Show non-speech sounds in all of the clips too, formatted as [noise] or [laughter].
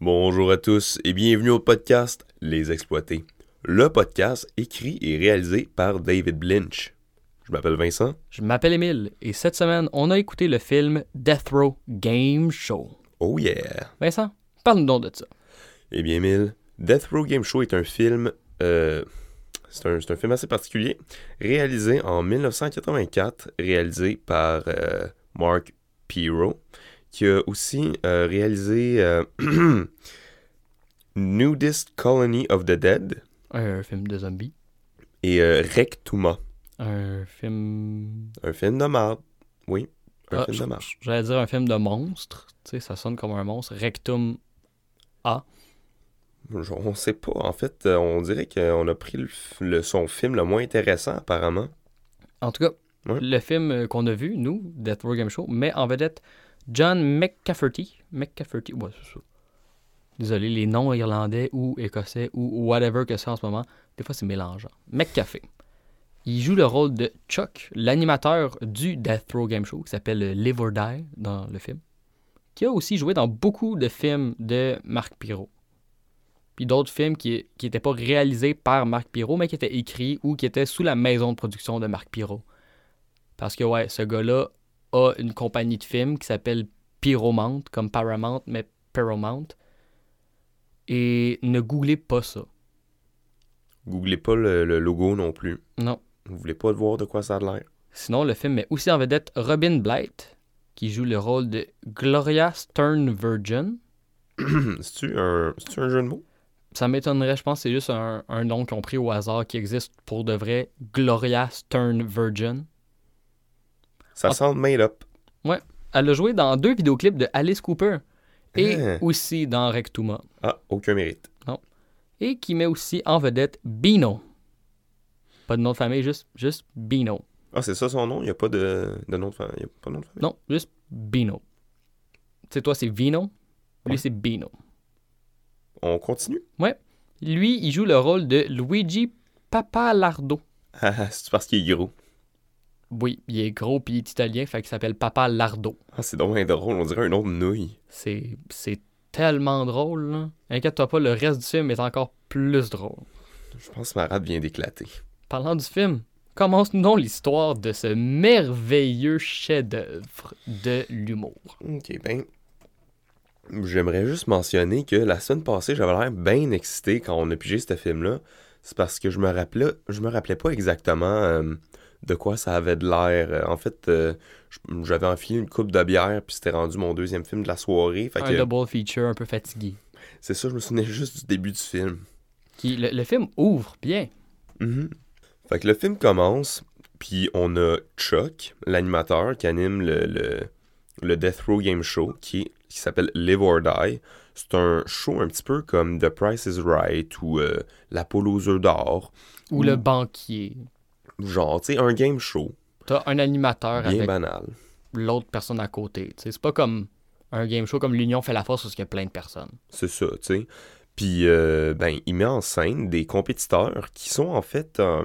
Bonjour à tous et bienvenue au podcast Les Exploités. Le podcast écrit et réalisé par David Lynch. Je m'appelle Vincent. Je m'appelle Émile et cette semaine, on a écouté le film Death Row Game Show. Oh yeah! Vincent, parle-nous donc de ça. Eh bien, Émile, Death Row Game Show est un film. euh, c'est un, c'est un film assez particulier, réalisé en 1984, réalisé par euh, Mark Pirro, qui a aussi euh, réalisé euh, [clears throat] Nudist Colony of the Dead Un film de zombies. et euh, Rectuma, Un film. un film de marde. Oui, un Ah, film de marde. J'allais dire un film de monstre. Tu sais, ça sonne comme un monstre. Rectum A. On sait pas. En fait, euh, on dirait qu'on a pris le, le- son film le moins intéressant, apparemment. En tout cas, Ouais. le film euh, qu'on a vu, nous, Death Row Game Show, met en vedette John McCafferty. McCafferty, ouais, c'est ça. Désolé, les noms irlandais ou écossais ou whatever que c'est en ce moment, des fois c'est mélangeant. McCaffey. Il joue le rôle de Chuck, l'animateur du Death Row Game Show, qui s'appelle Live or Die dans le film, qui a aussi joué dans beaucoup de films de Marc Pirot. Puis d'autres films qui n'étaient pas réalisés par Marc Pirot, mais qui étaient écrits ou qui étaient sous la maison de production de Marc Pirot. Parce que, ouais, ce gars-là a une compagnie de films qui s'appelle Pyromount, comme Paramount, mais Paramount. Et ne googlez pas ça. Googlez pas le, le logo non plus. Non. Vous voulez pas voir de quoi ça a l'air? Sinon, le film met aussi en vedette Robin Blight, qui joue le rôle de Gloria Stern Virgin. [coughs] C'est-tu un, un jeu de mots? Ça m'étonnerait, je pense que c'est juste un, un nom qu'ils ont pris au hasard qui existe pour de vrai. Gloria Stern Virgin. Ça sent made up. Elle a joué dans deux vidéoclips de Alice Cooper et Hein? aussi dans Rectuma. Ah, aucun mérite. et qui met aussi en vedette Bino. Pas de nom de famille, juste, juste Bino. Ah, c'est ça son nom? Il n'y a pas de, de nom de famille. Il y a pas de nom de famille? Non, juste Bino. Tu sais, toi, c'est Vino. Lui, Ouais. c'est Bino. On continue? Lui, il joue le rôle de Luigi Papalardo. Ah, [laughs] c'est parce qu'il est gros. Oui, il est gros puis il est italien, fait qu'il s'appelle Papa Lardo. Ah, c'est donc drôle. On dirait un nom de nouille. C'est, c'est tellement drôle, là. Inquiète-toi pas, le reste du film est encore plus drôle. Je pense que ma rate vient d'éclater. Parlant du film, commence-nous donc l'histoire de ce merveilleux chef-d'œuvre de l'humour. Ok, ben. J'aimerais juste mentionner que la semaine passée, j'avais l'air bien excité quand on a pigé ce film-là. C'est parce que je me rappelais, je me rappelais pas exactement euh, de quoi ça avait de l'air. Euh, En fait, euh, j'avais enfilé une coupe de bière, puis c'était rendu mon deuxième film de la soirée. Fait un que double feature un peu fatigué. c'est ça, je me souvenais juste du début du film. Qui, le, le film ouvre bien. Mhm. Fait que le film commence, puis on a Chuck, l'animateur, qui anime le, le, le Death Row Game Show, qui, qui s'appelle Live or Die. C'est un show un petit peu comme The Price is Right ou euh, La poule aux œufs d'or. Ou Ou- le banquier. Genre, tu sais, un game show, T'as un animateur bien avec banal. l'autre personne à côté. Tu sais, C'est pas comme un game show comme l'Union fait la force parce qu'il y a plein de personnes. C'est ça, tu sais. Puis, euh, ben, il met en scène des compétiteurs qui sont en fait euh,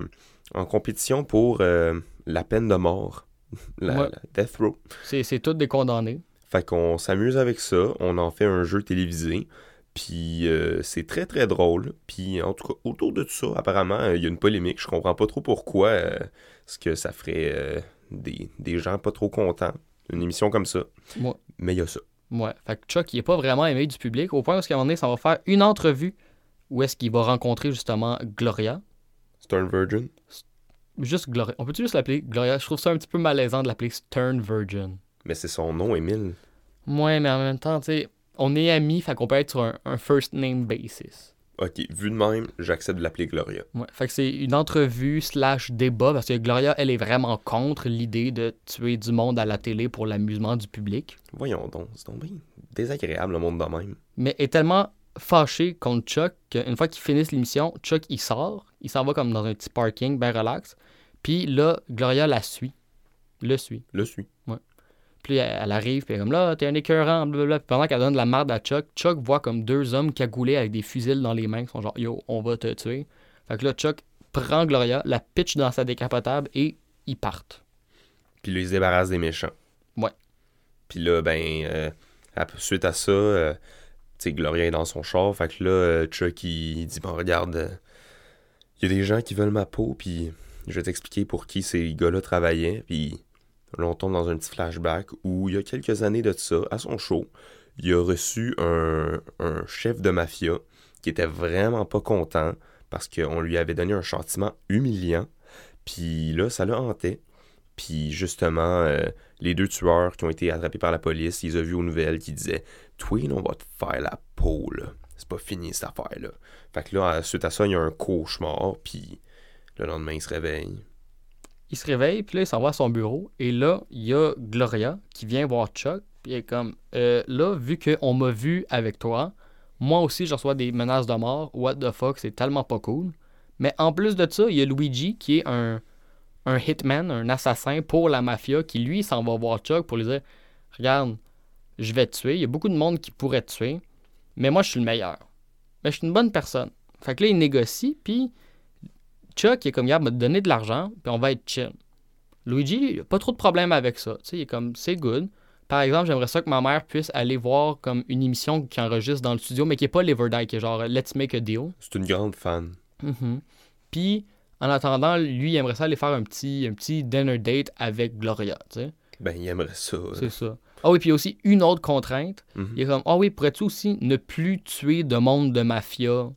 en compétition pour euh, la peine de mort, [laughs] la, Ouais. la Death Row. C'est c'est tous des condamnés. Fait qu'on s'amuse avec ça, on en fait un jeu télévisé, puis euh, c'est très très drôle. Puis en tout cas, autour de tout ça, apparemment, euh, il y a une polémique. Je comprends pas trop pourquoi euh, ce que ça ferait des, des gens pas trop contents, une émission comme ça. Ouais. Mais il y a ça. Ouais. Fait que Chuck, il est pas vraiment aimé du public, au point où, à un moment donné, ça va faire une entrevue où est-ce qu'il va rencontrer justement Gloria. Stern Virgin. Juste Gloria. On peut-tu juste l'appeler Gloria? Je trouve ça un petit peu malaisant de l'appeler Stern Virgin. Mais c'est son nom, Émile. Ouais, mais en même temps, tu sais, on est amis, fait qu'on peut être sur un, un first name basis. Ok, vu de même, j'accepte de l'appeler Gloria. Ouais, fait que c'est une entrevue slash débat parce que Gloria, elle est vraiment contre l'idée de tuer du monde à la télé pour l'amusement du public. Voyons donc, c'est donc bien désagréable le monde de même. Mais est tellement fâchée contre Chuck qu'une fois qu'ils finissent l'émission, Chuck il sort, il s'en va comme dans un petit parking, ben relax. Puis là, Gloria la suit. Le suit. Le suis. Puis elle, elle arrive, puis elle est comme là, t'es un écœurant, blablabla. Puis pendant qu'elle donne de la merde à Chuck, Chuck voit comme deux hommes cagoulés avec des fusils dans les mains qui sont genre yo, on va te tuer. Fait que là, Chuck prend Gloria, la pitch dans sa décapotable et ils partent. Puis là, il se débarrasse des méchants. Ouais. Puis là, ben, euh, suite à ça, euh, sais, Gloria est dans son char. Fait que là, euh, Chuck, il, il dit Bon, regarde, euh, il y a des gens qui veulent ma peau, puis je vais t'expliquer pour qui ces gars-là travaillaient. Puis là, on tombe dans un petit flashback où, il y a quelques années de ça, à son show, il a reçu un, chef de mafia qui était vraiment pas content parce qu'on lui avait donné un châtiment humiliant. Puis là, ça l'a hanté. Puis justement, euh, les deux tueurs qui ont été attrapés par la police, ils ont vu aux nouvelles qui disaient Twin, on va te faire la peau, là. C'est pas fini cette affaire-là. Fait que là, suite à ça, il y a un cauchemar, puis le lendemain, il se réveille. Il se réveille, puis là, il s'en va à son bureau. Et là, il y a Gloria qui vient voir Chuck. Puis elle est comme, euh, là, vu qu'on m'a vu avec toi, moi aussi, je reçois des menaces de mort. What the fuck, c'est tellement pas cool. Mais en plus de ça, il y a Luigi qui est un, un hitman, un assassin pour la mafia, qui lui s'en va voir Chuck pour lui dire Regarde, je vais te tuer. Il y a beaucoup de monde qui pourrait te tuer, mais moi, je suis le meilleur. Mais je suis une bonne personne. Fait que là, il négocie, puis Chuck il est comme Regarde, m'a donné de l'argent, puis on va être chill. Luigi, il a pas trop de problème avec ça. Il est comme C'est good. Par exemple, j'aimerais ça que ma mère puisse aller voir comme une émission qui enregistre dans le studio, mais qui est pas Liver Die, qui est genre Let's Make a Deal. C'est une grande fan. Mhm. Puis, en attendant, lui, il aimerait ça aller faire un petit, un petit dinner date avec Gloria, tu sais. Ben, il aimerait ça. C'est ça. Ah oui, puis aussi une autre contrainte. Mhm. Il est comme, ah oui, pourrais-tu aussi ne plus tuer de monde de mafia?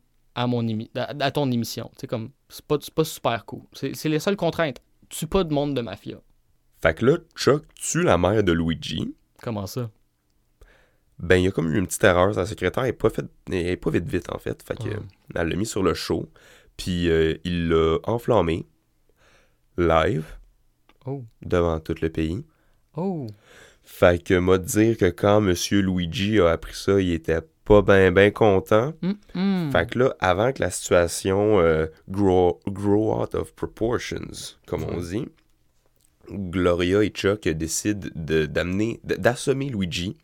À, mon émi- à, à ton émission? Sais, comme, c'est pas, c'est pas super cool. C'est c'est les seules contraintes. Tue pas de monde de mafia. Fait que là, Chuck tue la mère de Luigi. Comment ça? Ben, il y a comme eu une petite erreur. Sa secrétaire est pas, fait, est pas vite vite, en fait. Fait que, Ah. elle l'a mis sur le show. Puis, euh, il l'a enflammé. Live. Oh. Devant tout le pays. Oh. Fait que, m'a dire que quand Monsieur Luigi a appris ça, il était pas ben ben content. Hum. Fait que là, avant que la situation euh, grow, grow out of proportions, comme on dit, Gloria et Chuck décident de- d'amener, d'assommer Luigi,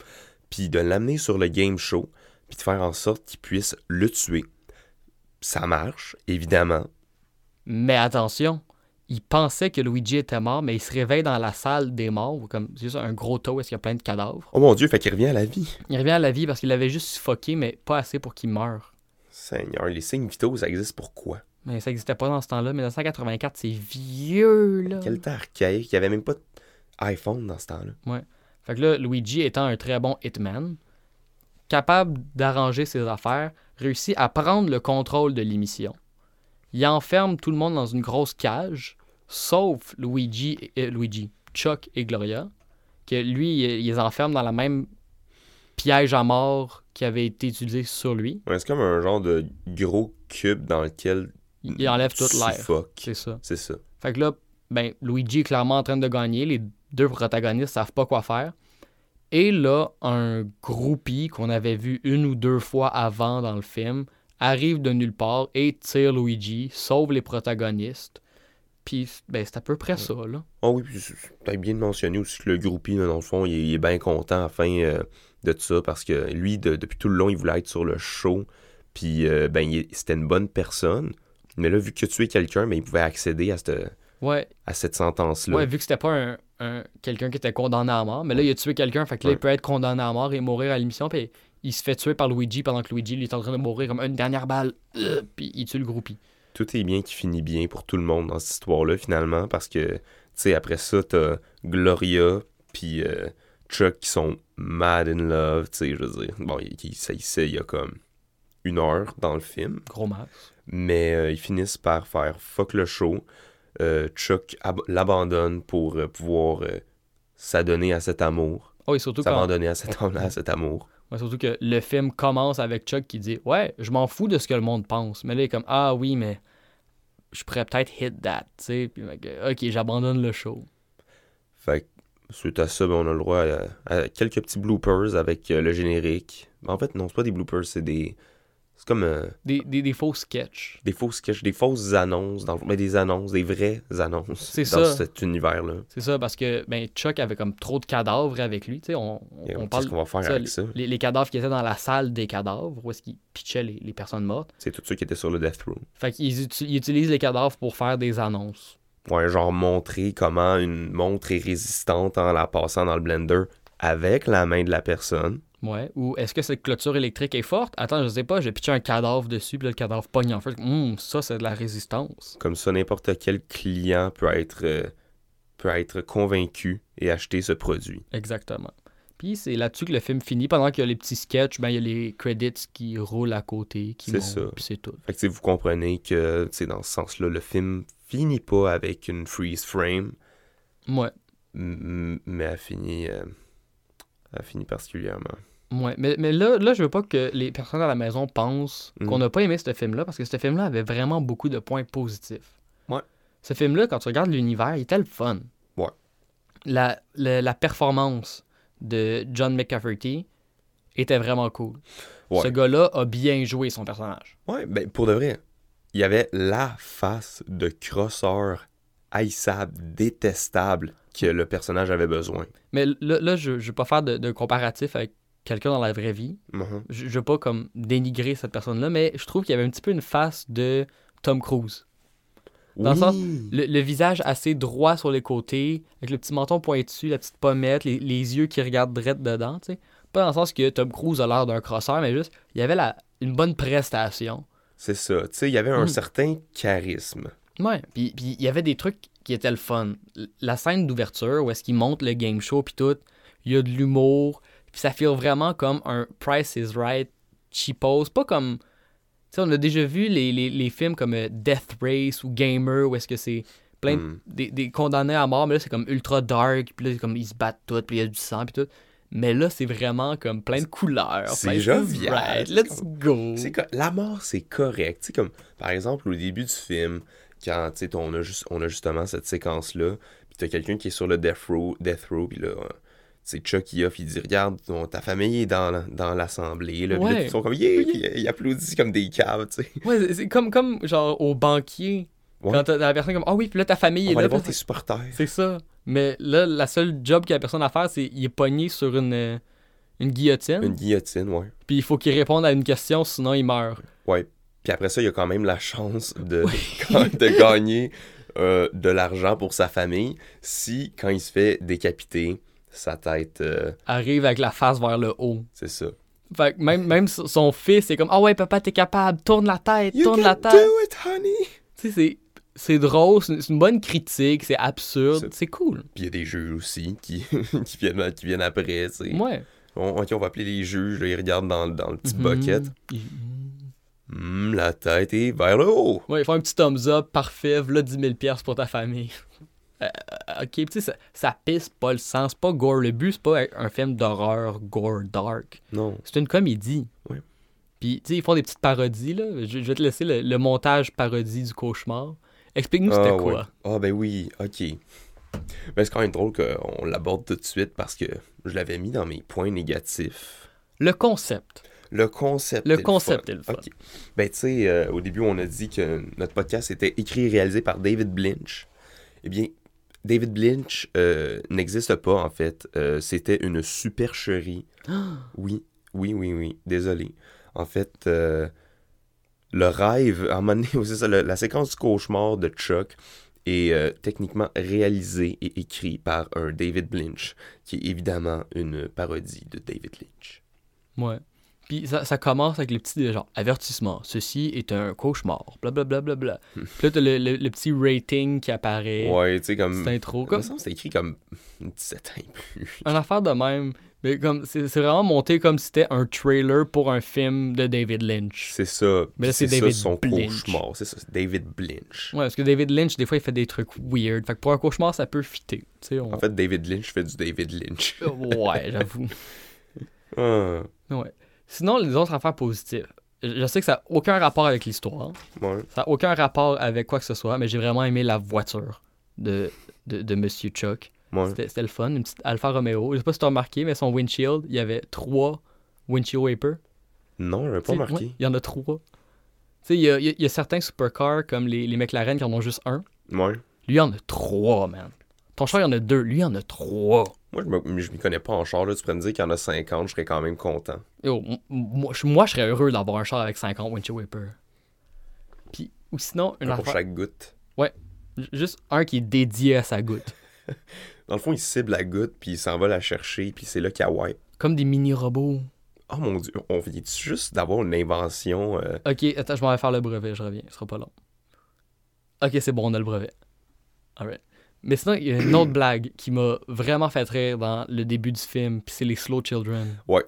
puis de l'amener sur le game show, puis de faire en sorte qu'il puisse le tuer. Ça marche, évidemment. Mais attention, il pensait que Luigi était mort, mais il se réveille dans la salle des morts, comme c'est juste un gros taux où il y a plein de cadavres. Oh mon dieu, fait qu'il revient à la vie. Il revient à la vie parce qu'il l'avait juste suffoqué, mais pas assez pour qu'il meure. Seigneur, les signes vitaux, ça existe pourquoi? Mais ça n'existait pas dans ce temps-là. 1984, c'est vieux, là. Quel temps archaïque, il n'y avait même pas d'iPhone dans ce temps-là. Fait que là, Luigi étant un très bon hitman, capable d'arranger ses affaires, réussit à prendre le contrôle de l'émission. Il enferme tout le monde dans une grosse cage, sauf Luigi, et, euh, Luigi, Chuck et Gloria, que lui, il, les enferme dans la même piège à mort qui avait été utilisé sur lui. Ouais, c'est comme un genre de gros cube dans lequel Il, il enlève toute l'air. C'est ça. C'est ça. Fait que là, ben, Luigi est clairement en train de gagner. Les deux protagonistes savent pas quoi faire. Et là, un groupie qu'on avait vu une ou deux fois avant dans le film arrive de nulle part et tire Luigi, sauve les protagonistes. Puis, ben, c'est à peu près ça, là. Ah oui, puis t'as bien de mentionner aussi que le groupie, dans le fond, il est, il est bien content à la fin euh, de tout ça parce que lui, de- depuis tout le long, il voulait être sur le show. Puis, euh, ben, il- c'était une bonne personne. Mais là, vu que tu es quelqu'un, ben, il pouvait accéder à cette, Ouais, à cette sentence-là. ouais vu que c'était pas un, un- quelqu'un qui était condamné à mort, mais là, il a tué quelqu'un, fait que là, Ouais. il peut être condamné à mort et mourir à l'émission, puis il se fait tuer par Luigi pendant que Luigi, lui, est en train de mourir comme une dernière balle, euh, puis il tue le groupie. Tout est bien qui finit bien pour tout le monde dans cette histoire-là, finalement, parce que, tu sais, après ça, t'as Gloria, puis euh, Chuck qui sont mad in love, tu sais, je veux dire. Bon, il, il, ça, il sait, il y a comme une heure dans le film. Gros max. Mais euh, ils finissent par faire fuck le show. Euh, Chuck ab- l'abandonne pour pouvoir s'adonner à cet amour. Oh, et surtout quand, S'abandonner à cet, à cet amour. Surtout que le film commence avec Chuck qui dit Ouais, je m'en fous de ce que le monde pense. Mais là, il est comme Ah oui, mais je pourrais peut-être hit that. Puis ok, j'abandonne le show. Fait que, suite à ça, ben, on a le droit à, quelques petits bloopers avec euh, le générique. En fait, non, c'est pas des bloopers, c'est des. C'est comme euh, Des, des, des faux sketchs. des faux sketchs, des fausses annonces, dans mais des annonces, des vraies annonces dans ça. cet univers-là. C'est ça, parce que ben, Chuck avait comme trop de cadavres avec lui. On, on, parle. qu'on va faire ça, avec ça? Les, les cadavres qui étaient dans la salle des cadavres, où est-ce qu'ils pitchaient les, les personnes mortes. C'est tous ceux qui étaient sur le Death Row. Fait qu'ils uti- ils utilisent les cadavres pour faire des annonces. Ouais, genre montrer comment une montre est résistante en la passant dans le blender avec la main de la personne. Ouais. Ou est-ce que cette clôture électrique est forte? Attends, je sais pas, j'ai pitché un cadavre dessus, puis là, le cadavre pogne en feu. Hum, ça, c'est de la résistance. Comme ça, n'importe quel client peut être, euh, peut être convaincu et acheter ce produit. Exactement. Puis c'est là-dessus que le film finit. Pendant qu'il y a les petits sketchs, ben, il y a les credits qui roulent à côté, qui C'est montent, ça. puis c'est tout. Fait que vous comprenez que, dans ce sens-là, le film finit pas avec une freeze frame, Ouais. mais a fini, euh, a fini particulièrement. Ouais, mais, mais là, là, je veux pas que les personnes à la maison pensent Mhm. qu'on n'a pas aimé ce film-là, parce que ce film-là avait vraiment beaucoup de points positifs. Ouais. Ce film-là, quand tu regardes l'univers, il était le fun. Ouais. La, la, la performance de John McCafferty était vraiment cool. Ouais. Ce gars-là a bien joué son personnage. Ouais, ben pour de vrai, il y avait la face de crosseur haïssable, détestable que le personnage avait besoin. Mais là, là je ne veux pas faire de, de comparatif avec quelqu'un dans la vraie vie. Mhm. Je, je veux pas comme dénigrer cette personne-là, mais je trouve qu'il y avait un petit peu une face de Tom Cruise. Dans le sens. Le, le visage assez droit sur les côtés, avec le petit menton pointu, la petite pommette, les, les yeux qui regardent direct dedans, tu sais. Pas dans le sens que Tom Cruise a l'air d'un crosseur, mais juste, il y avait la, une bonne prestation. C'est ça. Tu sais, il y avait un Mhm. certain charisme. Ouais. Puis, puis il y avait des trucs qui étaient le fun. La scène d'ouverture, où est-ce qu'il monte le game show, puis tout, il y a de l'humour, puis ça fait vraiment comme un Price is Right cheapos. Pas comme. Tu sais, on a déjà vu les, les, les films comme euh, Death Race ou Gamer, où est-ce que c'est plein de- Mhm. des, des condamnés à mort, mais là, c'est comme ultra dark, puis là, c'est comme ils se battent tout, puis il y a du sang, puis tout. Mais là, c'est vraiment comme plein de couleurs. C'est jovial, right, Let's go. La mort, c'est correct. Tu sais, comme, par exemple, au début du film, quand, tu sais, on a, juste, on a justement cette séquence-là, puis t'as quelqu'un qui est sur le death row, death row puis là, euh, c'est Chuck qui offre, il dit, regarde, ton- ta famille est dans, dans l'assemblée, là, puis là, Ouais. ils sont comme, yeah, puis ils applaudissent comme des caves, tu sais. Ouais, c'est- comme, comme genre au banquier. Ouais. Quand t'as la personne comme, ah oui, puis là, ta famille On est va là. aller voir puis tes c'est- supporters. C'est ça. Mais là, la seule job qu'a la personne à faire, c'est il est pogné sur une, euh, une guillotine. Une guillotine, ouais. Puis il faut qu'il réponde à une question, sinon il meurt. Ouais. Puis après ça, il a quand même la chance de, [laughs] de gagner euh, de l'argent pour sa famille si, quand il se fait décapiter, sa tête, euh, Arrive avec la face vers le haut. c'est ça. Fait que même, même son fils, c'est comme, ah ouais, papa, t'es capable, tourne la tête, You tourne can la tête. do it, honey! Tu sais, c'est. Drôle, c'est une, bonne critique, c'est absurde, C'est- cool. Puis il y a des juges aussi qui, [laughs] qui, viennent, qui viennent après, tu sais. Ouais. On, ok, on va appeler les juges, là, ils regardent dans, dans le petit Mhm. bucket. Hmm, la tête est vers le haut. Ouais, il faut un petit thumbs up, parfait, v'là 10 000 piastres pour ta famille. Euh, ok, tu sais, ça, ça pisse pas le sens, c'est pas gore. Le but, c'est pas un film d'horreur gore dark. Non. C'est une comédie. Ouais. Puis, tu sais, ils font des petites parodies, là. Je, je vais te laisser le, le montage parodie du cauchemar. Explique-nous c'était Ah, quoi? ouais. Ah, ben oui, ok. Ben, c'est quand même drôle qu'on l'aborde tout de suite parce que je l'avais mis dans mes points négatifs. Le concept. Le concept. Le est concept fun. est le fun. Ok. Ben, tu sais, euh, au début, on a dit que notre podcast était écrit et réalisé par David Blinch. Eh bien, David Blinch euh, n'existe pas, en fait. Euh, C'était une supercherie. [gasps] Oui, oui, oui, oui. Désolé. En fait, euh, le rêve, à un moment donné, [laughs] ça, le- la séquence du cauchemar de Chuck est techniquement réalisée et écrit par un David Blinch, qui est évidemment une parodie de David Lynch. Ouais. Puis ça, ça commence avec le petit genre avertissement. Ceci est un cauchemar. Blablabla. Bla, bla, bla. Puis là, t'as le, le- le petit rating qui apparaît. Ouais, tu sais, comme. C'est intro. Comme ça, c'est écrit comme 17 ans et plus. [laughs] un affaire de même. Mais comme c'est c'est vraiment monté comme si c'était un trailer pour un film de David Lynch. C'est ça. Mais c'est ça David son Blinch. cauchemar. C'est ça, c'est David Blinch. Ouais, parce que David Lynch, des fois, il fait des trucs weird. Fait que pour un cauchemar, ça peut fitter. On... En fait, David Lynch fait du David Lynch. ouais, j'avoue. [laughs] Ah, Ouais. Sinon, les autres affaires positives. Je je sais que ça n'a aucun rapport avec l'histoire. ouais. Ça n'a aucun rapport avec quoi que ce soit, mais j'ai vraiment aimé la voiture de, de, de Monsieur Chuck. ouais. C'était le fun, une petite Alfa Romeo. Je sais pas si tu as remarqué, mais son windshield, il y avait trois windshield wipers. Non, j'avais pas Tu sais, marqué. ouais, il y en a trois. Tu sais, il y y a certains supercars comme les, les McLaren qui en ont juste un. Ouais. Lui, il en a trois, man. Ton char, il en a deux. Lui, il en a trois. Moi, je m'y connais pas en char. Là. Tu pourrais me dire qu'il y en a 50, je serais quand même content. Yo, moi, je- moi, je serais heureux d'avoir un char avec 50 windshield wipers. Puis, ou sinon, une Un pour affaire- chaque goutte. j- Juste un qui est dédié à sa goutte. [laughs] Dans le fond, il cible la goutte, puis il s'en va la chercher, puis c'est là qu'il wipe. Comme des mini-robots. Oh mon dieu, on vient juste d'avoir une invention. euh, Ok, attends, je m'en vais faire le brevet, je reviens, ce sera pas long. Ok, c'est bon, on a le brevet. Alright. Mais sinon, il y a une autre blague qui m'a vraiment fait rire dans le début du film, puis c'est les Slow Children. Ouais.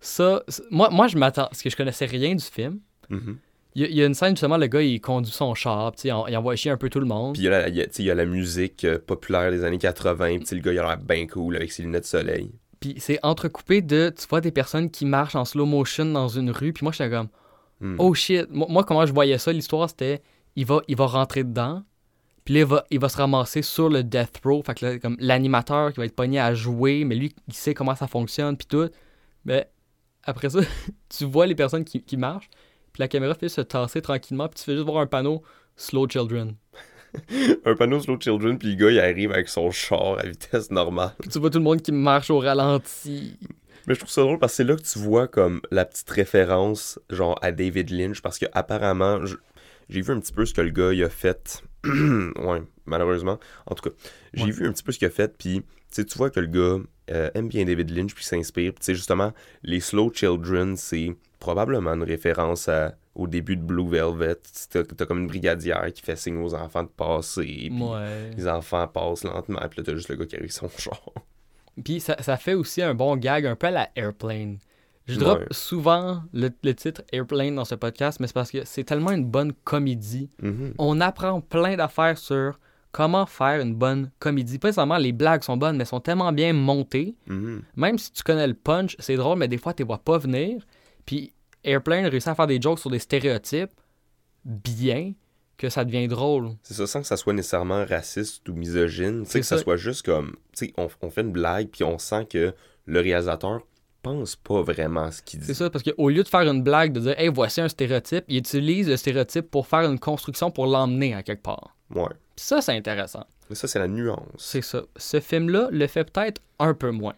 Ça, moi, moi je m'attends, parce que je connaissais rien du film. mhm. Il y, a- il y a une scène, justement, le gars, il conduit son char, puis il envoie chier un peu tout le monde. Puis il y, a la, il y a- tu sais, il y a la musique euh, populaire des années 80. Puis le gars, il a l'air bien cool avec ses lunettes de soleil. Puis c'est entrecoupé de, tu vois, des personnes qui marchent en slow motion dans une rue, puis moi, j'étais comme, Hmm. oh shit. Moi, moi, comment je voyais ça, l'histoire, c'était, il va, il va rentrer dedans, puis là, il va, il va se ramasser sur le death row, fait que là, comme l'animateur qui va être pogné à jouer, mais lui, il sait comment ça fonctionne, puis tout. Mais après ça, [laughs] tu vois les personnes qui, qui marchent, puis la caméra fait se tasser tranquillement, puis tu fais juste voir un panneau Slow Children. [laughs] Un panneau Slow Children, puis le gars, il arrive avec son char à vitesse normale. Puis tu vois tout le monde qui marche au ralenti. Mais je trouve ça drôle parce que c'est là que tu vois comme la petite référence, genre à David Lynch, parce que apparemment, j'ai vu un petit peu ce que le gars il a fait. [clears throat] ouais, malheureusement. En tout cas, j'ai Ouais. vu un petit peu ce qu'il a fait, puis tu vois que le gars euh, aime bien David Lynch, puis s'inspire. Puis tu sais, justement, les Slow Children, c'est probablement une référence à- au début de Blue Velvet. T'as t'as comme une brigadière qui fait signe aux enfants de passer, puis Ouais. les enfants passent lentement, puis là, t'as juste le gars qui arrive son [laughs] char. Puis ça, ça fait aussi un bon gag, un peu à la Airplane. Je drop Ouais. souvent le, le titre Airplane dans ce podcast, mais c'est parce que c'est tellement une bonne comédie. Mhm. On apprend plein d'affaires sur comment faire une bonne comédie. Pas seulement les blagues sont bonnes, mais sont tellement bien montées. Mhm. Même si tu connais le punch, c'est drôle, mais des fois, tu les vois pas venir. Puis Airplane réussit à faire des jokes sur des stéréotypes bien que ça devient drôle. C'est ça, sans que ça soit nécessairement raciste ou misogyne. Tu sais, C'est que ça ça. soit juste comme. Tu sais, on, on fait une blague, puis on sent que le réalisateur pense pas vraiment ce qu'il C'est dit. ça, parce qu'au lieu de faire une blague, de dire, hey, voici un stéréotype, il utilise le stéréotype pour faire une construction pour l'emmener à quelque part. Ouais. Puis ça, c'est intéressant. Mais ça, c'est la nuance. C'est ça. Ce film-là le fait peut-être un peu moins.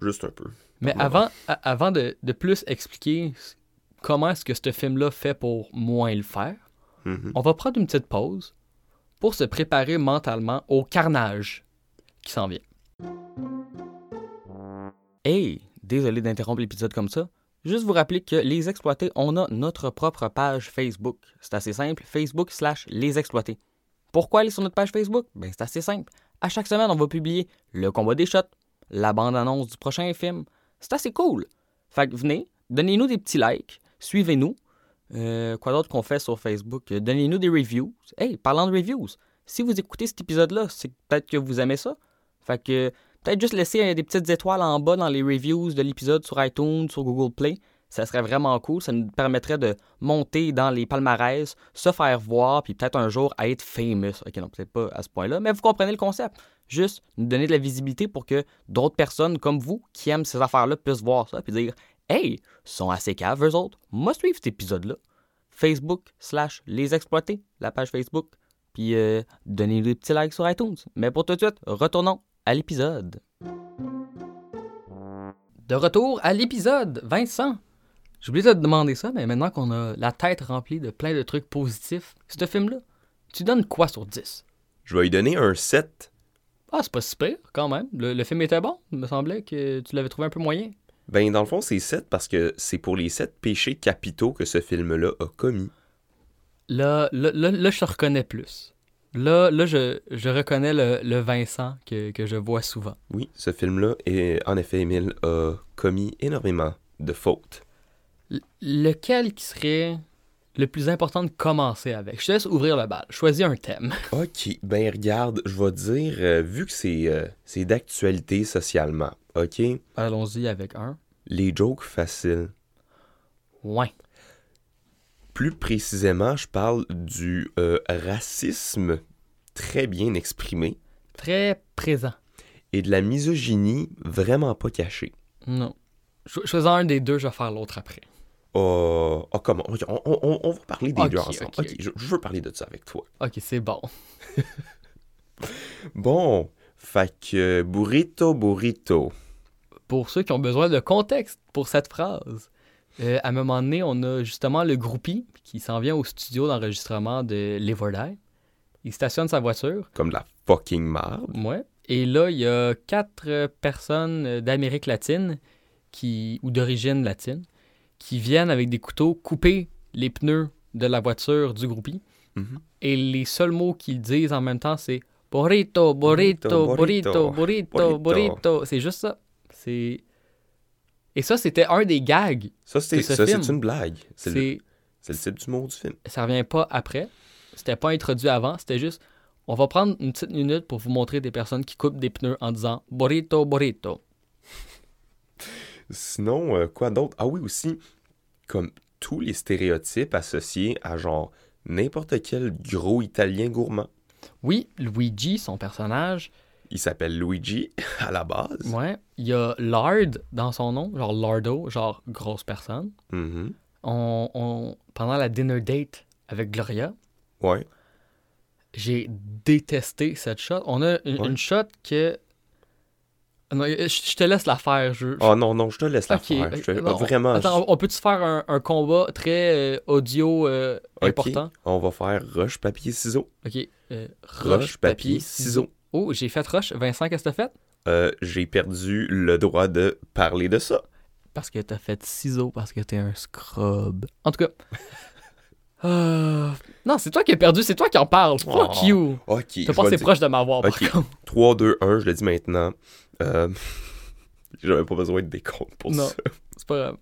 Juste un peu. Mais Ouais. avant, a- avant de, de plus expliquer comment est-ce que ce film-là fait pour moins le faire, Mhm. on va prendre une petite pause pour se préparer mentalement au carnage qui s'en vient. Hey, désolé d'interrompre l'épisode comme ça. Juste vous rappeler que Les Exploités, on a notre propre page Facebook. C'est assez simple, Facebook slash Les Exploités. Pourquoi aller sur notre page Facebook? Ben c'est assez simple. À chaque semaine, on va publier le combat des shots, la bande-annonce du prochain film. C'est assez cool. Fait que venez, donnez-nous des petits likes, suivez-nous. Euh, quoi d'autre qu'on fait sur Facebook? Donnez-nous des reviews. Hey, parlant de reviews, si vous écoutez cet épisode-là, c'est peut-être que vous aimez ça. Fait que peut-être juste laisser euh, des petites étoiles en bas dans les reviews de l'épisode sur iTunes, sur Google Play. Ça serait vraiment cool. Ça nous permettrait de monter dans les palmarès, se faire voir, puis peut-être un jour être famous. Ok, non, peut-être pas à ce point-là, mais vous comprenez le concept. Juste nous donner de la visibilité pour que d'autres personnes comme vous qui aiment ces affaires-là puissent voir ça, puis dire Hey, ils sont assez caves, eux autres. Moi, suivre cet épisode-là. Facebook slash les exploiter, la page Facebook. Puis euh, donnez des petits likes sur iTunes. Mais pour tout de suite, retournons à l'épisode. De retour à l'épisode, Vincent. J'ai oublié de te demander ça, mais maintenant qu'on a la tête remplie de plein de trucs positifs, ce film-là, tu donnes quoi sur 10? Je vais lui donner un 7. Ah, c'est pas si pire, quand même. Le, le film était bon. Il me semblait que tu l'avais trouvé un peu moyen. Ben, dans le fond, c'est 7 parce que c'est pour les 7 péchés capitaux que ce film-là a commis. Là, là, là, là, je te reconnais plus. Là, là je, je reconnais le, le Vincent que, que je vois souvent. Oui, ce film-là, est, en effet, Emile, a commis énormément de fautes. L- lequel qui serait le plus important de commencer avec? Je te laisse ouvrir le bal. Choisis un thème. [laughs] Ok, ben regarde, je vais dire, euh, vu que c'est euh, c'est d'actualité socialement, ok, Allons-y avec un. les jokes faciles. Ouais. Plus précisément, je parle du euh, racisme très bien exprimé Très présent. et de la misogynie vraiment pas cachée. Non. Choisis un des deux, je vais faire l'autre après. Oh, oh, comment? On, on- on va parler des deux ensemble. ok, Ok, ok. Je, je veux parler de ça avec toi. Ok, c'est bon. [laughs] Bon, fait que burrito, burrito. Pour ceux qui ont besoin de contexte pour cette phrase, euh, à un moment donné, on a justement le groupie qui s'en vient au studio d'enregistrement de Die. Il stationne sa voiture. Comme de la fucking marde. Ouais. Et là, il y a quatre personnes euh, d'Amérique latine qui, ou d'origine latine qui viennent avec des couteaux couper les pneus de la voiture du groupie. Mhm. Et les seuls mots qu'ils disent en même temps, c'est burrito, burrito, Burrito, burrito, burrito, burrito, burrito. burrito. C'est juste ça. C'est. Et ça, c'était un des gags. Ça, c'est ce une blague. C'est le, C'est, c'est le type d'humour du film. ça revient pas après. C'était pas introduit avant. C'était juste, on va prendre une petite minute pour vous montrer des personnes qui coupent des pneus en disant burrito, burrito. [laughs] Sinon, euh, quoi d'autre? Ah oui, aussi, comme tous les stéréotypes associés à genre n'importe quel gros italien gourmand. Oui, Luigi, son personnage, Il s'appelle Luigi [laughs] à la base. ouais, il y a Lard dans son nom, genre Lardo, genre grosse personne. Mhm. On, on- pendant la dinner date avec Gloria, Ouais. j'ai détesté cette shot. On a une, Ouais. une shot que. Non, je je te laisse la faire. Je, je- Oh non, non, je te laisse la faire. Je te- non, Vraiment, Attends, on peut-tu faire un, un combat très euh, audio euh, important? on va faire roche, papier, ciseaux. Ok. euh, Roche, papier, ciseaux. Oh, j'ai fait roche. Vincent, qu'est-ce que t'as fait? Euh, J'ai perdu le droit de parler de ça. Parce que t'as fait ciseaux, parce que t'es un scrub. En tout cas. [laughs] euh, Non, c'est toi qui as perdu, c'est toi qui en parles. Fuck Oh, you. Ok. T'as je vais pas le assez dire. proche de m'avoir, par contre. 3, 2, 1, je le dis maintenant. Euh, [laughs] J'avais pas besoin de décompte pour Non. ça. C'est pas grave.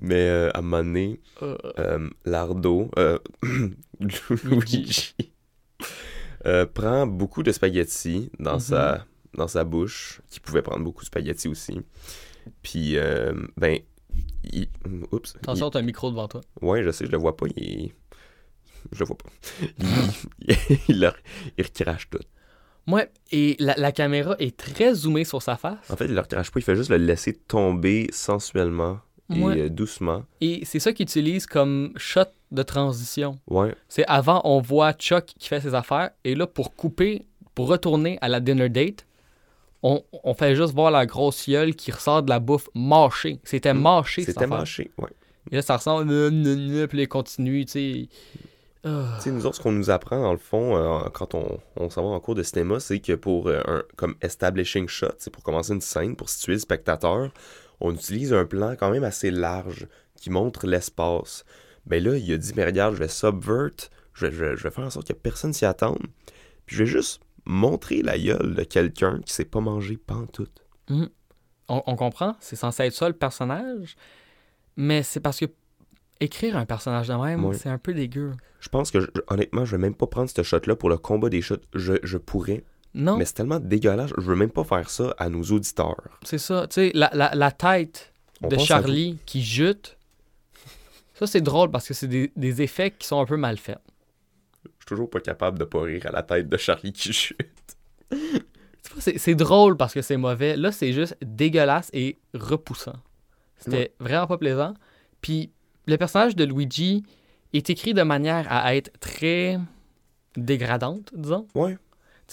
Mais euh, à un moment donné, Lardo, [clears throat] Luigi, euh, prend beaucoup de spaghettis dans, Mhm. sa, dans sa bouche, qui pouvait prendre beaucoup de spaghettis aussi. Puis, euh, ben, il, oups. Attention, t'as un micro devant toi. ouais, je sais, je le vois pas. Il, je le vois pas. [laughs] Il, il, leur- il recrache tout. Ouais, et la, la caméra est très zoomée sur sa face. En fait, il le recrache pas, il fait juste le laisser tomber sensuellement Ouais. euh, doucement. Et c'est ça qu'il utilise comme shot de transition. Ouais, C'est avant, on voit Chuck qui fait ses affaires, et là, pour couper, pour retourner à la dinner date, on, on fait juste voir la grosse gueule qui ressort de la bouffe mâchée. C'était Mm. mâché, c'était mâché. Ouais. Et là, ça ressemble, euh, puis il continue, tu sais. Ah. Tu sais, nous autres, ce qu'on nous apprend, dans le fond, euh, quand on, on s'en va en cours de cinéma, c'est que pour euh, un comme establishing shot, c'est pour commencer une scène, pour situer le spectateur, on utilise un plan quand même assez large qui montre l'espace. Ben là, il a dit, mais regarde, je vais subvert, je vais, je vais- je vais faire en sorte que personne s'y attende, puis je vais juste montrer la gueule de quelqu'un qui s'est pas mangé pantoute. On, on comprend, c'est censé être ça le personnage, mais c'est parce que écrire un personnage de même, c'est un peu dégueu. Je pense que, je- honnêtement, je vais même pas prendre ce shot-là pour le combat des shots. Je, je pourrais, Non, mais c'est tellement dégueulasse, je veux même pas faire ça à nos auditeurs. c'est ça. Tu sais, la, la, la tête On de Charlie qui jute, ça c'est drôle parce que c'est des, des effets qui sont un peu mal faits. Je suis toujours pas capable de pas rire à la tête de Charlie qui C'est c'est drôle parce que c'est mauvais. Là, c'est juste dégueulasse et repoussant. C'était vraiment pas plaisant. Puis le personnage de Luigi est écrit de manière à être très dégradante, disons. Ouais.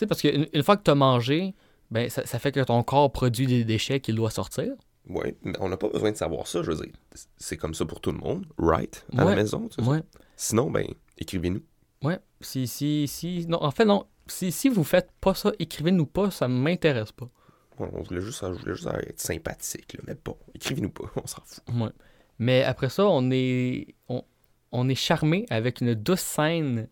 Sais, parce qu'une une fois que tu as mangé, ben, ça, ça fait que ton corps produit des déchets qu'il doit sortir. Ouais, mais on n'a pas besoin de savoir ça, je veux dire. C'est comme ça pour tout le monde, right? À Ouais. la maison, tu sais. Ouais. Sinon, ben, écrivez-nous. Ouais. Si, si, si. Non, en fait, non. Si, si vous faites pas ça, écrivez-nous pas, ça m'intéresse pas. Ouais, on voulait juste, je voulais juste être sympathique, là, mais bon, écrivez-nous pas, [laughs] on s'en fout. Ouais. Mais après ça, on est, on, on est charmé avec une douce scène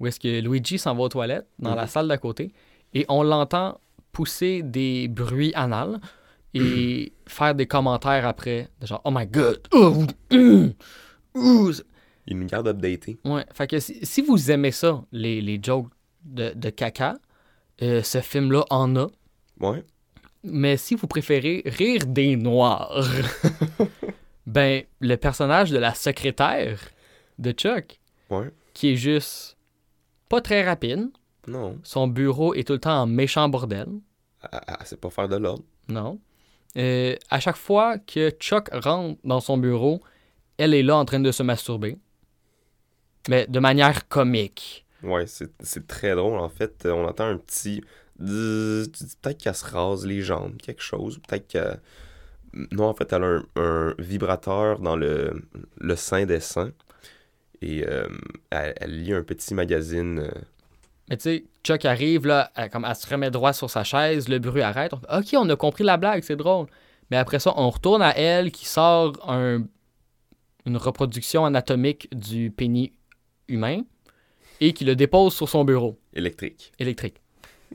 où est-ce que Luigi s'en va aux toilettes dans la Mhm. salle d'à côté et on l'entend pousser des bruits anals et faire des commentaires après, de genre Oh my god, oh, hum, ouh. Il nous garde updatés. Ouais, fait que si, si vous aimez ça, les, les jokes de, de caca, euh, ce film-là en a. Ouais. Mais si vous préférez rire des noirs, [laughs] ben, le personnage de la secrétaire de Chuck, Ouais. qui est juste pas très rapide, Non. son bureau est tout le temps en méchant bordel, Elle, elle sait pas faire de l'ordre. non. Euh, à chaque fois que Chuck rentre dans son bureau, elle est là en train de se masturber. Mais de manière comique. Ouais, c'est c'est très drôle. En fait, on entend un petit. peut-être qu'elle se rase les jambes, quelque chose. Peut-être qu'elle. Non, en fait, elle a un, un vibrateur dans le, le sein des seins. Et euh, elle, elle lit un petit magazine. euh, Mais tu sais, Chuck arrive, là, elle, comme, elle se remet droit sur sa chaise, le bruit arrête. On fait, ok, on a compris la blague, c'est drôle. Mais après ça, on retourne à elle qui sort un, une reproduction anatomique du pénis humain et qui le dépose sur son bureau Électrique. électrique.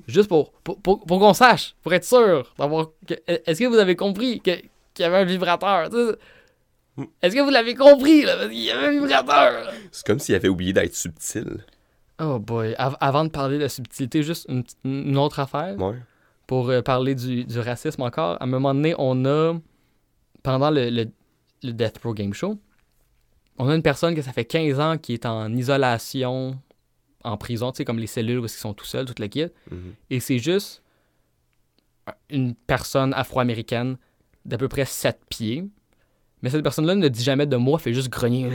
Juste pour, pour, pour- pour qu'on sache, pour être sûr d'avoir. Est-ce que vous avez compris qu'il y avait un vibrateur? Mm. Est-ce que vous l'avez compris? Là? Parce qu'il y avait un vibrateur! C'est comme s'il avait oublié d'être subtil. Oh boy. Av- avant de parler de la subtilité, juste une, autre affaire. Ouais. pour euh, parler du, du racisme encore, à un moment donné, on a, pendant le, le, le Death Row Game Show, on a une personne que ça fait 15 ans qui est en isolation, en prison, tu sais, comme les cellules où ils sont tout seuls, toute la kit. Mhm. Et c'est juste une personne afro-américaine d'à peu près 7 pieds. Mais cette personne-là ne dit jamais de moi, fait juste grogner.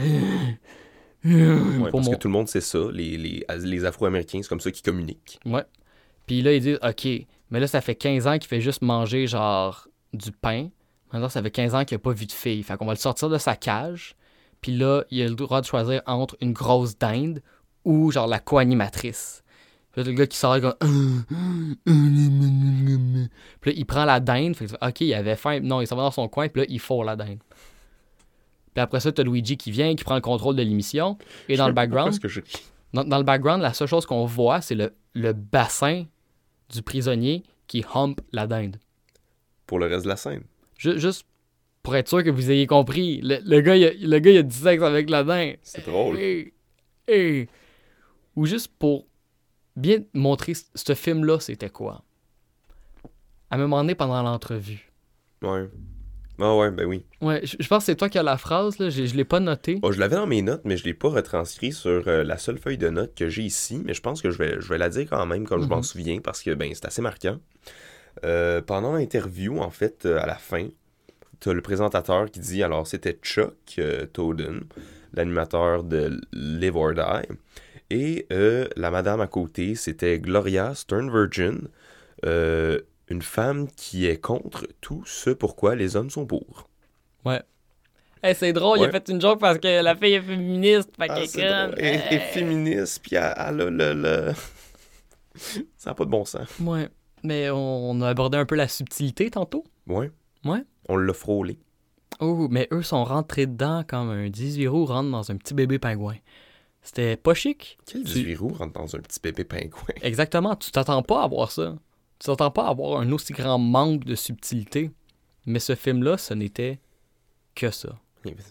Ouais, parce mon- que tout le monde sait ça. Les, les, les Afro-Américains, c'est comme ça qu'ils communiquent. Ouais. Puis là, ils disent, OK, mais là, ça fait 15 ans qu'il fait juste manger, genre, du pain. Maintenant, ça fait 15 ans qu'il n'a pas vu de fille. Fait qu'on va le sortir de sa cage. Puis là, il a le droit de choisir entre une grosse dinde ou, genre, la co-animatrice. Puis là, le gars qui sort, comme... Puis là, il prend la dinde. Fait que, OK, il avait faim. Non, il s'en va dans son coin. Puis là, il fourre la dinde. Puis après ça, t'as Luigi qui vient, qui prend le contrôle de l'émission. Et dans le background... Que je. Dans, dans le background, la seule chose qu'on voit, c'est le, le bassin du prisonnier qui hump la dinde. Pour le reste de la scène. Ju- juste pour être sûr que vous ayez compris, le, le gars, il a, le gars, il a du sexe avec la dinde. C'est drôle. Ou juste pour bien montrer ce film-là, c'était quoi. À un moment donné, pendant l'entrevue. Ouais. Ah ouais, ben oui. Ouais, je je pense que c'est toi qui as la phrase, là. Je, je l'ai pas noté. Bon, je l'avais dans mes notes, mais je l'ai pas retranscrit sur euh, la seule feuille de notes que j'ai ici. Mais je pense que je vais, je vais la dire quand même, comme je m'en Mhm. souviens, parce que ben c'est assez marquant. Euh, pendant l'interview, en fait, euh, à la fin, t'as le présentateur qui dit alors c'était Chuck Toden, l'animateur de Live or Die, et euh, la madame à côté, c'était Gloria Sternvirgin, euh, une femme qui est contre tout ce pourquoi les hommes sont pour. Hey, c'est drôle, il a Ouais. fait une joke parce que la fille est féministe. Fait Ah, est. Elle, est féministe, puis elle, elle a le... le... [laughs] Ça n'a pas de bon sens. Ouais, mais on, a abordé un peu la subtilité tantôt. Ouais. Ouais. On l'a frôlé. Oh, mais eux sont rentrés dedans comme un 18 roues rentre dans un petit bébé pingouin. C'était pas chic. Quel Tu- 18 roues rentre dans un petit bébé pingouin? Exactement, tu t'attends pas à voir ça. Tu t'attends pas avoir un aussi grand manque de subtilité. Mais ce film-là, ce n'était que ça.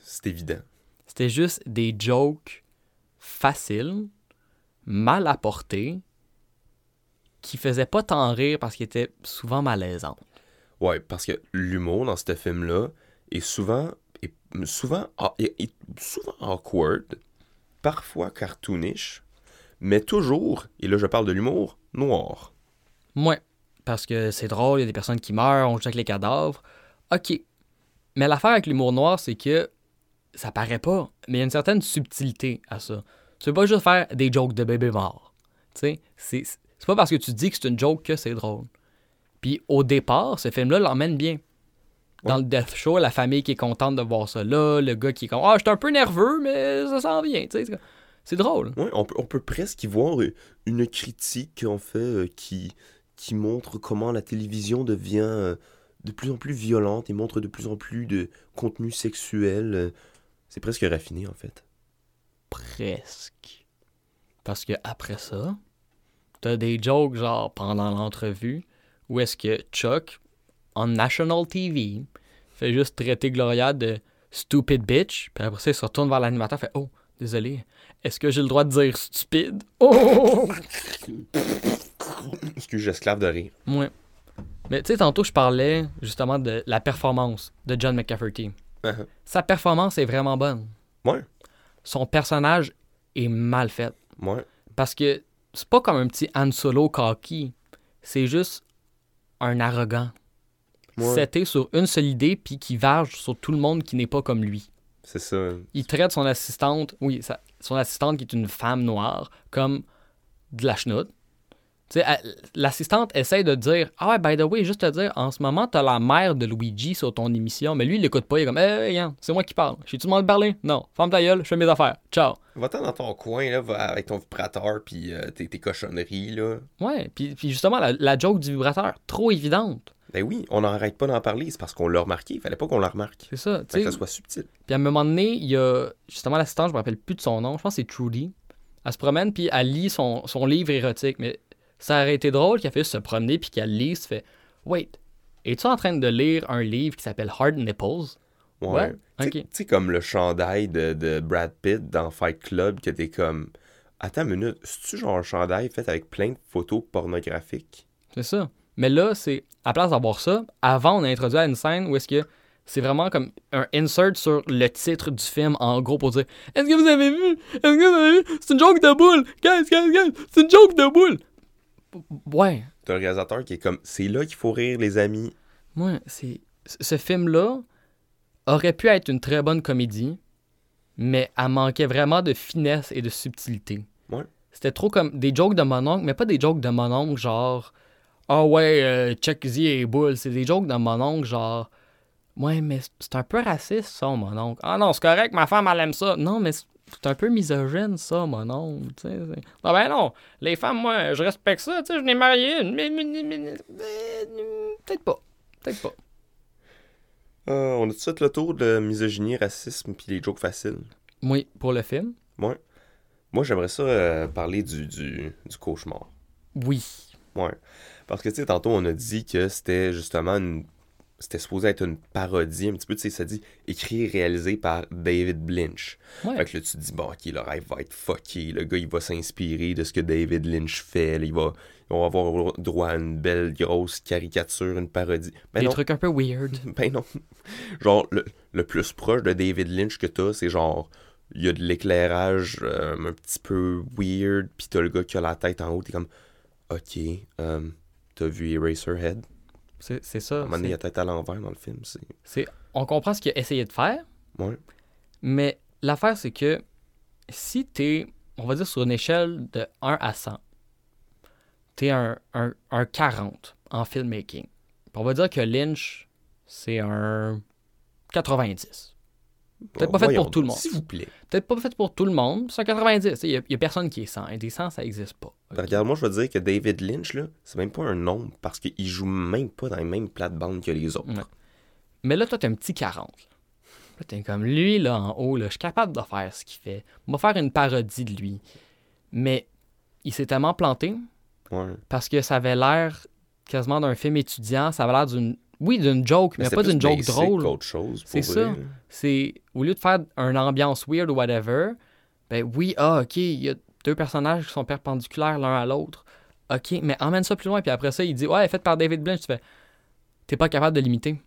C'est évident. C'était juste des jokes faciles, mal apportés, qui faisaient pas tant rire parce qu'ils étaient souvent malaisants. Ouais, parce que l'humour dans ce film-là est souvent, est souvent, ah, est souvent awkward, parfois cartoonish, mais toujours, et là je parle de l'humour, noir. Ouais, parce que c'est drôle, il y a des personnes qui meurent, on joue avec les cadavres. OK. Mais l'affaire avec l'humour noir, c'est que ça paraît pas, mais il y a une certaine subtilité à ça. Tu veux pas juste faire des jokes de bébé mort. Tu sais, c'est c'est pas parce que tu dis que c'est une joke que c'est drôle. Puis au départ, ce film-là l'emmène bien. Dans le Death Show, la famille qui est contente de voir ça là, le gars qui est comme Ah, j'étais un peu nerveux, mais ça s'en vient. tu sais, c'est- drôle. Ouais, on, peut, on peut presque y voir une critique, en fait, euh, qui, qui montre comment la télévision devient euh, de plus en plus violente et montre de plus en plus de contenu sexuel. euh. C'est presque raffiné, en fait. Presque. Parce que après ça, t'as des jokes genre pendant l'entrevue où est-ce que Chuck, en national TV, fait juste traiter Gloria de stupid bitch, puis après ça, il se retourne vers l'animateur fait Oh, désolé, est-ce que j'ai le droit de dire stupide Oh [laughs] Excuse, j'esclave de rire. Ouais. Mais tu sais, tantôt, je parlais justement de la performance de John McCafferty. Uh-huh. Sa performance est vraiment bonne. Ouais. Son personnage est mal fait. Ouais. Parce que c'est pas comme un petit Han Solo cocky. C'est juste un arrogant. Ouais. Seté sur une seule idée puis qui varge sur tout le monde qui n'est pas comme lui. C'est ça. Il traite son assistante, oui, sa- son assistante qui est une femme noire, comme de la chenoute. L'assistante essaie de dire Ah ouais, by the way, juste te dire, en ce moment, t'as la mère de Luigi sur ton émission, mais lui, il l'écoute pas. Il est comme Eh, regarde, c'est moi qui parle. J'ai tout le monde parler? Non, ferme ta gueule, je fais mes affaires. Ciao. Va-t'en dans ton coin, là, avec ton vibrateur, puis euh, tes, tes cochonneries, là. Ouais, puis, puis justement, la, la joke du vibrateur, trop évidente. Ben oui, on n'arrête pas d'en parler, c'est parce qu'on l'a remarqué, il fallait pas qu'on la remarque. C'est ça. Fait tu que ça soit subtil. Puis à un moment donné, il y a justement l'assistante, je me rappelle plus de son nom, je pense que c'est Trudy. Elle se promène, puis elle lit son, son livre érotique. Mais ça aurait été drôle qu'elle fait juste se promener, puis qu'elle lise, fait Wait, es-tu en train de lire un livre qui s'appelle Hard Nipples? Ouais. Ouais, Tu sais- ok. Tu sais, comme le chandail de, de Brad Pitt dans Fight Club, que t'es comme. Attends une minute, c'est-tu genre un chandail fait avec plein de photos pornographiques? C'est ça. Mais là, c'est à place d'avoir ça, avant, on a introduit à une scène où est-ce que c'est vraiment comme un insert sur le titre du film, en gros, pour dire Est-ce que vous avez vu? Est-ce que vous avez vu? C'est une joke de boule Guys, guys, guys C'est une joke de boule Ouais, T'as le réalisateur qui est comme. C'est là qu'il faut rire, les amis. Ouais, c'est. Ce film-là aurait pu être une très bonne comédie, mais elle manquait vraiment de finesse et de subtilité. Ouais. C'était trop comme des jokes de mon oncle, mais pas des jokes de mon oncle genre Ah ouais, euh, check y et boule. C'est des jokes de mon oncle genre Ouais, mais c'est un peu raciste ça, mon oncle. Ah non, c'est correct, ma femme elle aime ça. Non, mais c'est un peu misogyne ça, mon oncle. c'est- Ah ben non, les femmes, moi, je respecte ça, tu sais, je n'ai marié une. mais- mais- mais- mais- mais- Peut-être pas. Peut-être pas. Euh, on a tout fait le tour de misogynie, racisme, puis les jokes faciles. Oui, pour le film? Ouais. Moi, j'aimerais ça euh, parler du, du, du cauchemar. Oui. Ouais. Parce que, tu sais, tantôt, on a dit que c'était justement une. C'était supposé être une parodie, un petit peu, tu sais, ça dit écrit et réalisé par David Lynch. Ouais. Fait que là, tu te dis, bon, ok, le rêve va être fucké. Le gars, il va s'inspirer de ce que David Lynch fait. là, il va, vont avoir droit à une belle, grosse caricature, une parodie. Ben Des non, trucs un peu weird. [laughs] ben non. Genre, le, le plus proche de David Lynch que t'as, c'est genre, il y a de l'éclairage euh, un petit peu weird, pis t'as le gars qui a la tête en haut, t'es comme, ok, euh, t'as vu Eraserhead? C'est c'est À ça. un moment donné, il c'est- a tête à l'envers dans le film, c'est... on comprend ce qu'il a essayé de faire, Ouais. mais l'affaire, c'est que si t'es, on va dire, sur une échelle de 1 à 100, t'es un, un, un 40 en filmmaking. On va dire que Lynch, c'est un 90. Peut-être pas fait pour tout le monde. S'il vous plaît. Peut-être pas fait pour tout le monde, c'est un 90. Il n'y a, personne qui est 100. Et des 100, ça n'existe pas. Ben, regarde, moi, je veux dire que David Lynch, là, c'est même pas un nombre, parce qu'il joue même pas dans les mêmes plates-bandes que les autres. Ouais. Mais là, toi, t'es un petit 40. Là, t'es comme lui, là, en haut, là, je suis capable de faire ce qu'il fait. On va faire une parodie de lui. Mais il s'est tellement planté Ouais. parce que ça avait l'air quasiment d'un film étudiant. Ça avait l'air d'une. Oui, d'une joke, mais, pas d'une joke drôle. C'est ça. C'est. Au lieu de faire une ambiance weird ou whatever, ben oui, ah, ok, il y a deux personnages qui sont perpendiculaires l'un à l'autre. Ok, mais emmène ça plus loin. Puis après ça, il dit, ouais, fait par David Blanche. Tu fais, t'es pas capable de l'imiter.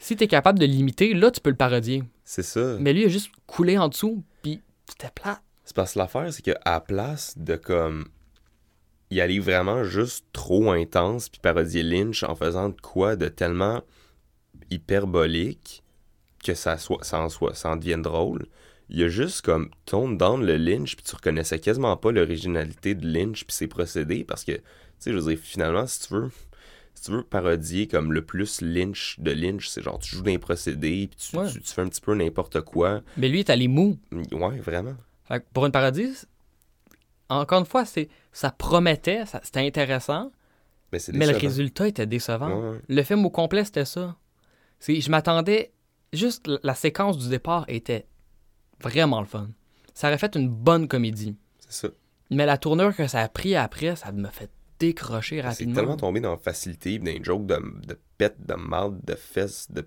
Si t'es capable de l'imiter, là, tu peux le parodier. C'est ça. Mais lui, il a juste coulé en dessous, puis c'était plat. C'est parce que l'affaire, c'est qu'à la place de comme. Il allait vraiment juste trop intense, puis parodier Lynch en faisant de quoi de tellement hyperbolique que ça, soit, ça, en, soit, ça en devienne drôle. Il y a juste comme tone down le Lynch, puis tu reconnaissais quasiment pas l'originalité de Lynch, puis ses procédés, parce que, tu sais, je veux dire, finalement, si tu veux. Si tu veux parodier comme le plus Lynch de Lynch, c'est genre tu joues dans les procédés, puis tu, Ouais. tu, tu fais un petit peu n'importe quoi. Mais lui, il est allé mou. Ouais, vraiment. Fait que pour une parodie, encore une fois, c'est ça promettait, ça- c'était intéressant, Mais c'est mais le résultat était décevant. Ouais, ouais. Le film au complet, c'était ça. C'est, je m'attendais. Juste la- la séquence du départ était vraiment le fun. Ça aurait fait une bonne comédie. C'est ça. Mais la tournure que ça a pris après, ça me fait décrocher C'est rapidement. tellement tombé dans la facilité, dans les jokes de, de pète, de marde, de fesses, de,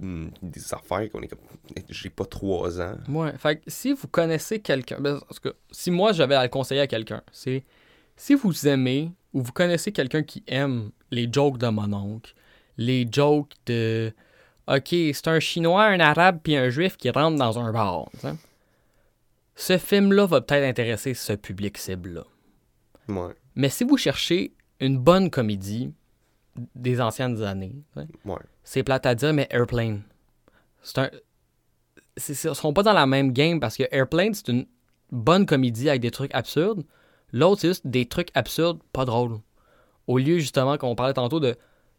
des affaires qu'on est comme. J'ai pas trois ans. Ouais, fait que si vous connaissez quelqu'un, ben, en tout cas, si moi j'avais à le conseiller à quelqu'un, c'est si vous aimez ou vous connaissez quelqu'un qui aime les jokes de mon oncle, les jokes de OK, c'est un chinois, un arabe puis un juif qui rentrent dans un bar. Ce film-là va peut-être intéresser ce public cible-là. Ouais, Mais si vous cherchez une bonne comédie des anciennes années, ouais. c'est plate à dire, mais Airplane. C'est un. Ils sont pas dans la même game parce que Airplane, c'est une bonne comédie avec des trucs absurdes. L'autre, c'est juste des trucs absurdes, pas drôles. Au lieu, justement, comme on parlait tantôt, de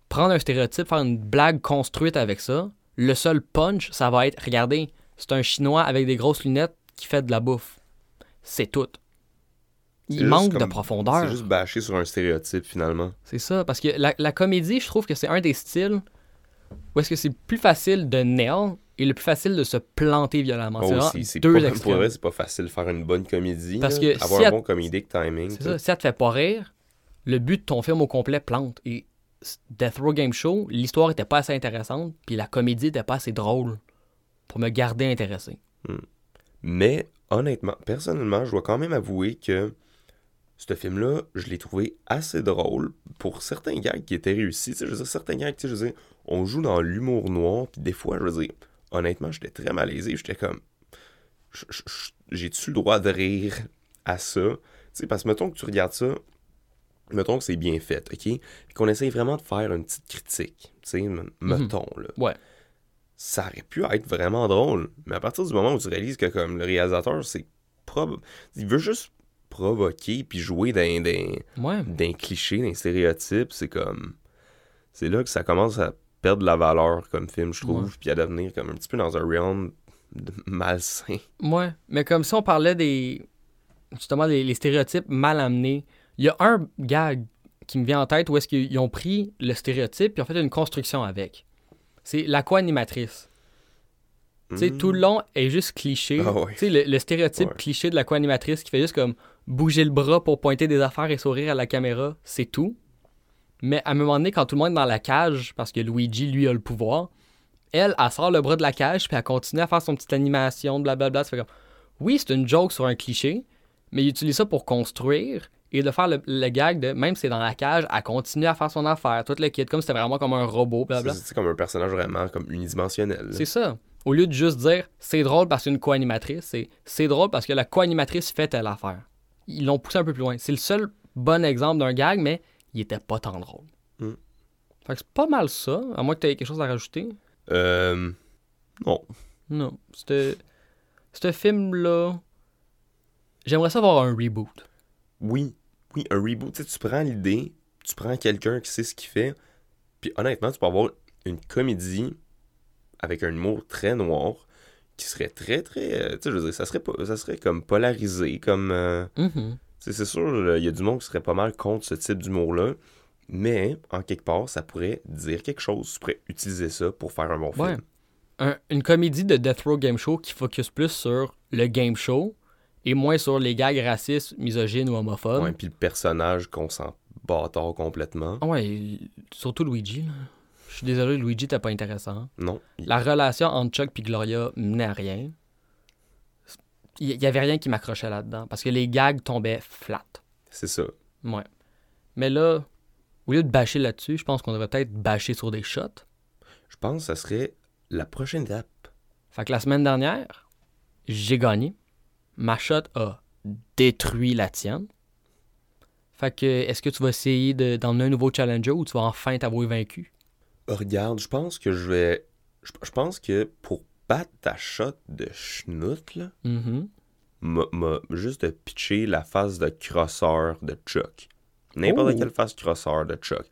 prendre un stéréotype, faire une blague construite avec ça, le seul punch, ça va être regardez, c'est un Chinois avec des grosses lunettes qui fait de la bouffe. C'est tout. Il manque de profondeur. C'est juste bâché sur un stéréotype, finalement. C'est ça, parce que la, la comédie, je trouve que c'est un des styles où est-ce que c'est plus facile de nail et le plus facile de se planter violemment. Oh, c'est deux pas, [laughs] pour extrêmes. vrai, c'est pas facile de faire une bonne comédie. Parce là. que Avoir un bon comedic timing. C'est ça, si ça te fait pas rire, le but de ton film au complet plante. Et Death Row Game Show, l'histoire était pas assez intéressante, puis la comédie était pas assez drôle pour me garder intéressé. Mais honnêtement, personnellement, je dois quand même avouer que ce film-là, je l'ai trouvé assez drôle pour certains gags qui étaient réussis. Je veux dire, certains gags, tu sais, je veux dire, on joue dans l'humour noir, puis des fois, je veux dire, honnêtement, j'étais très malaisé. J'étais comme, j'ai-tu le droit de rire à ça? Tu sais, parce que mettons que tu regardes ça, mettons que c'est bien fait, OK? Puis qu'on essaye vraiment de faire une petite critique, tu sais, m- mettons, là Ouais. ça aurait pu être vraiment drôle. Mais à partir du moment où tu réalises que comme le réalisateur, c'est prob... il veut juste provoquer puis jouer d'un, d'un, Ouais. d'un cliché, d'un stéréotype, c'est comme... C'est là que ça commence à perdre la valeur comme film, je trouve, puis à devenir comme un petit peu dans un realm de [laughs] malsain. Ouais. Mais comme si on parlait des. Justement, les, les stéréotypes mal amenés. Il y a un gag qui me vient en tête où est-ce qu'ils ont pris le stéréotype et ont fait une construction avec. C'est l'aqua-animatrice. Tu sais, Mm. tout le long est juste cliché. Ah ouais. Tu sais, le, le stéréotype Ouais. cliché de l'aqua-animatrice qui fait juste comme bouger le bras pour pointer des affaires et sourire à la caméra, c'est tout. Mais à un moment donné, quand tout le monde est dans la cage, parce que Luigi, lui, a le pouvoir, elle, elle sort le bras de la cage puis elle continue à faire son petite animation, blablabla. Ça fait comme, oui, c'est une joke sur un cliché, mais il utilise ça pour construire et de faire le, le gag de, même si c'est dans la cage, elle continue à faire son affaire, tout le kit, comme si c'était vraiment comme un robot, blablabla. C'est, c'est comme un personnage vraiment comme unidimensionnel. C'est ça. Au lieu de juste dire c'est drôle parce que c'est une co-animatrice, c'est c'est drôle parce que la co-animatrice fait telle affaire. Ils l'ont poussé un peu plus loin. C'est le seul bon exemple d'un gag, mais il était pas tant drôle. Mm. Fait que c'est pas mal ça, à moins que tu aies quelque chose à rajouter. Euh... Non. Non. C'était. Ce film-là. J'aimerais ça avoir un reboot. Oui, oui, un reboot. Tu sais, tu prends l'idée, tu prends quelqu'un qui sait ce qu'il fait, puis honnêtement, tu peux avoir une comédie avec un humour très noir qui serait très, très. euh, tu sais, je veux dire, ça serait, pas, ça serait comme polarisé, comme. euh, Mhm. sais, c'est sûr, il y a du monde qui serait pas mal contre ce type d'humour-là, mais en quelque part, ça pourrait dire quelque chose. Tu pourrais utiliser ça pour faire un bon Ouais. film. Un- une comédie de Death Row Game Show qui focus plus sur le game show et moins sur les gags racistes, misogynes ou homophobes. Ouais, puis le personnage qu'on s'en bâtard complètement. Ouais, surtout Luigi. là. Je suis désolé, Luigi, t'es pas intéressant. Non. La relation entre Chuck et Gloria menait à rien. Il y avait rien qui m'accrochait là-dedans parce que les gags tombaient flat. C'est ça. Ouais. Mais là, au lieu de bâcher là-dessus, je pense qu'on devrait peut-être bâcher sur des shots. Je pense que ça serait la prochaine étape. Fait que la semaine dernière, j'ai gagné. Ma shot a détruit la tienne. Fait que, est-ce que tu vas essayer de- d'emmener un nouveau challenger ou tu vas enfin t'avouer vaincu? Regarde, je pense que je vais. Je, pense que pour battre ta shot de schnout, là, m'a m'a juste de pitcher la face de crosseur de Chuck. N'importe Oh. quelle face crosseur de Chuck.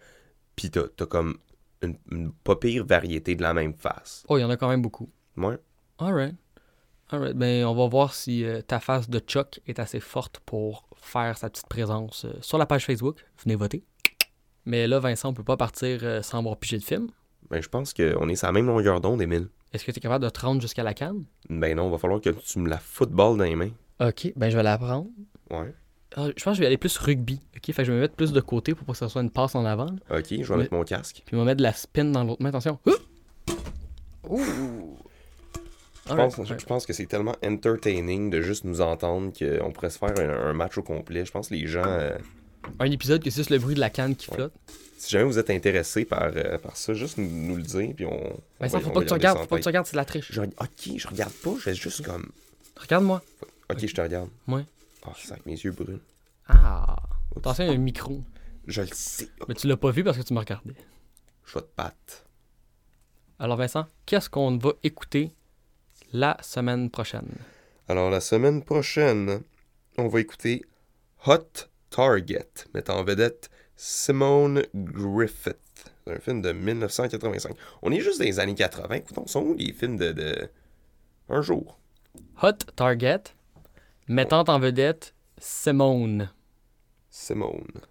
Pis t'as t'as comme une, une pas pire variété de la même face. Oh, il y en a quand même beaucoup. Ouais. Alright. Alright. Ben, on va voir si euh, ta face de Chuck est assez forte pour faire sa petite présence euh, sur la page Facebook. Venez voter. Mais là, Vincent, on peut pas partir euh, sans avoir pigé de film? Ben, je pense qu'on est sur la même longueur d'onde, Emile. Est-ce que tu es capable de te rendre jusqu'à la canne? Ben non, va falloir que tu me la football dans les mains. Ok, ben je vais la prendre. Ouais. Ah, je pense que je vais aller plus rugby. Ok, fait que je vais me mettre plus de côté pour pas que ce soit une passe en avant. là. Ok, je vais mettre mon casque. Puis je vais mettre de la spin dans l'autre main. Attention. Ouh! Ouh! Je pense, je pense que c'est tellement entertaining de juste nous entendre qu'on pourrait se faire un, un match au complet. Je pense que les gens, euh, Un épisode que c'est juste le bruit de la canne qui Ouais. flotte. si jamais vous êtes intéressés par, euh, par ça, juste nous, nous le dire, puis on. Vincent, va- faut pas que tu regardes, ça faut pas que tu regardes, c'est de la triche. Je- ok, je regarde pas, je fais juste comme. Regarde-moi. Ok, je te regarde. Ouais. Ah, c'est avec mes yeux brûlent. Ah! Attention, il y a un micro. Je le sais. Mais tu l'as pas vu parce que tu me regardais. Je vais te battre. Alors Vincent, qu'est-ce qu'on va écouter la semaine prochaine? Alors, la semaine prochaine, on va écouter Hot Target, mettant en vedette Simone Griffith. C'est un film de 1985. On est juste dans les années 80. Écoutons, sont où les films de, de... Un jour? Hot Target, mettant en vedette Simone. Simone.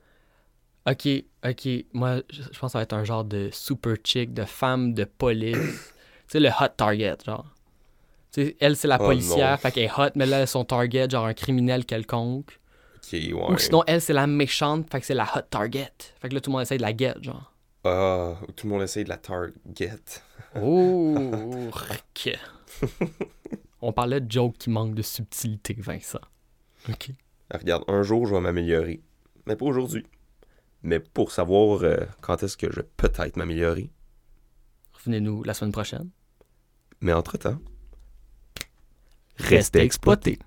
Ok, ok. Moi, je, pense que ça va être un genre de super chick, de femme de police. [coughs] tu sais, le hot target, genre. Tu sais, elle, c'est la Oh, policière, non. fait qu'elle est hot, mais là, son target, genre un criminel quelconque. Ouais. Ou sinon, elle, c'est la méchante, fait que c'est la hot target. Fait que là, tout le monde essaie de la get, genre. Ah, tout le monde essaye de la target. Oh, ok. [laughs] On parlait de joke qui manque de subtilité, Vincent. Ok. Ah, regarde, un jour, je vais m'améliorer. Mais pas aujourd'hui. Mais pour savoir euh, quand est-ce que je vais peut-être m'améliorer. Revenez-nous la semaine prochaine. Mais entre-temps, Restez exploités.